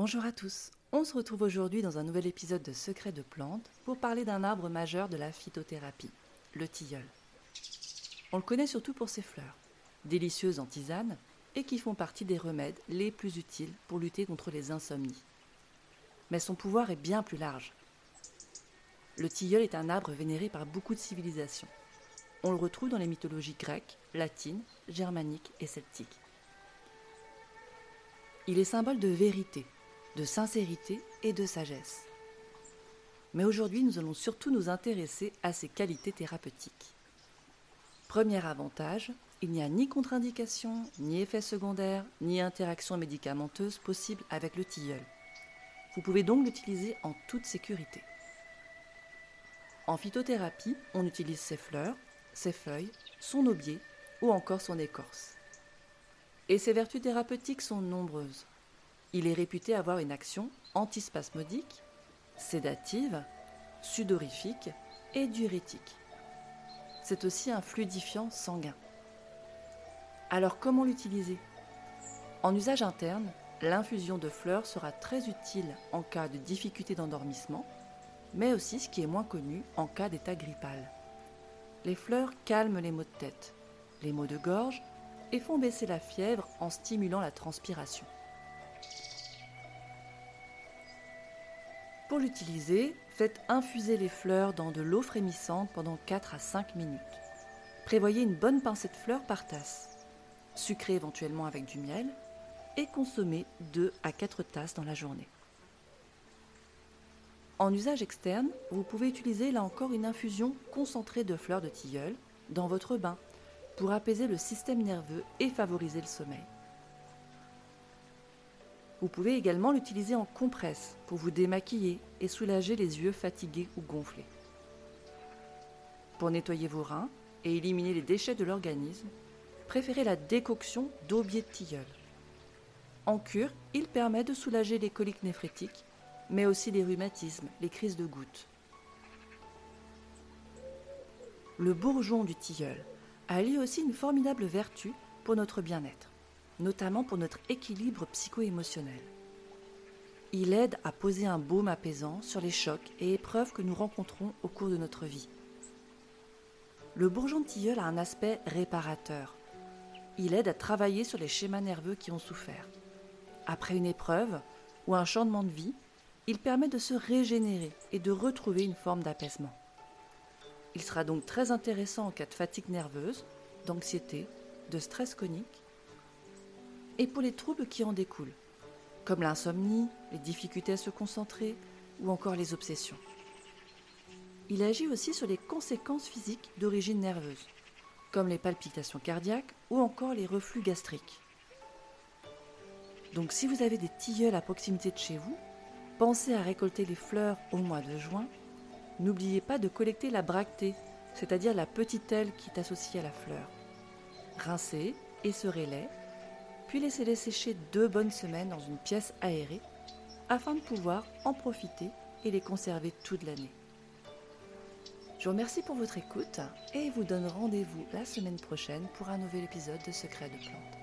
Bonjour à tous. On se retrouve aujourd'hui dans un nouvel épisode de Secrets de plantes pour parler d'un arbre majeur de la phytothérapie, le tilleul. On le connaît surtout pour ses fleurs, délicieuses en tisane et qui font partie des remèdes les plus utiles pour lutter contre les insomnies. Mais son pouvoir est bien plus large. Le tilleul est un arbre vénéré par beaucoup de civilisations. On le retrouve dans les mythologies grecques, latines, germaniques et celtiques. Il est symbole de vérité, de sincérité et de sagesse. Mais aujourd'hui, nous allons surtout nous intéresser à ses qualités thérapeutiques. Premier avantage, il n'y a ni contre-indication, ni effet secondaire, ni interaction médicamenteuse possible avec le tilleul. Vous pouvez donc l'utiliser en toute sécurité. En phytothérapie, on utilise ses fleurs, ses feuilles, son aubier ou encore son écorce. Et ses vertus thérapeutiques sont nombreuses. Il est réputé avoir une action antispasmodique, sédative, sudorifique et diurétique. C'est aussi un fluidifiant sanguin. Alors comment l'utiliser? En usage interne, l'infusion de fleurs sera très utile en cas de difficulté d'endormissement, mais aussi ce qui est moins connu en cas d'état grippal. Les fleurs calment les maux de tête, les maux de gorge et font baisser la fièvre en stimulant la transpiration. Pour l'utiliser, faites infuser les fleurs dans de l'eau frémissante pendant 4 à 5 minutes. Prévoyez une bonne pincée de fleurs par tasse. Sucrez éventuellement avec du miel et consommez 2 à 4 tasses dans la journée. En usage externe, vous pouvez utiliser là encore une infusion concentrée de fleurs de tilleul dans votre bain pour apaiser le système nerveux et favoriser le sommeil. Vous pouvez également l'utiliser en compresse pour vous démaquiller et soulager les yeux fatigués ou gonflés. Pour nettoyer vos reins et éliminer les déchets de l'organisme, préférez la décoction d'aubier de tilleul. En cure, il permet de soulager les coliques néphrétiques, mais aussi les rhumatismes, les crises de gouttes. Le bourgeon du tilleul a lui aussi une formidable vertu pour notre bien-être notamment pour notre équilibre psycho-émotionnel. Il aide à poser un baume apaisant sur les chocs et épreuves que nous rencontrons au cours de notre vie. Le bourgeon de tilleul a un aspect réparateur. Il aide à travailler sur les schémas nerveux qui ont souffert. Après une épreuve ou un changement de vie, il permet de se régénérer et de retrouver une forme d'apaisement. Il sera donc très intéressant en cas de fatigue nerveuse, d'anxiété, de stress chronique et pour les troubles qui en découlent, comme l'insomnie, les difficultés à se concentrer ou encore les obsessions. Il agit aussi sur les conséquences physiques d'origine nerveuse, comme les palpitations cardiaques ou encore les reflux gastriques. Donc si vous avez des tilleuls à proximité de chez vous, pensez à récolter les fleurs au mois de juin. N'oubliez pas de collecter la bractée, c'est-à-dire la petite aile qui est associée à la fleur. Rincez, essorez-les puis laissez-les sécher deux bonnes semaines dans une pièce aérée afin de pouvoir en profiter et les conserver toute l'année. Je vous remercie pour votre écoute et vous donne rendez-vous la semaine prochaine pour un nouvel épisode de Secrets de plantes.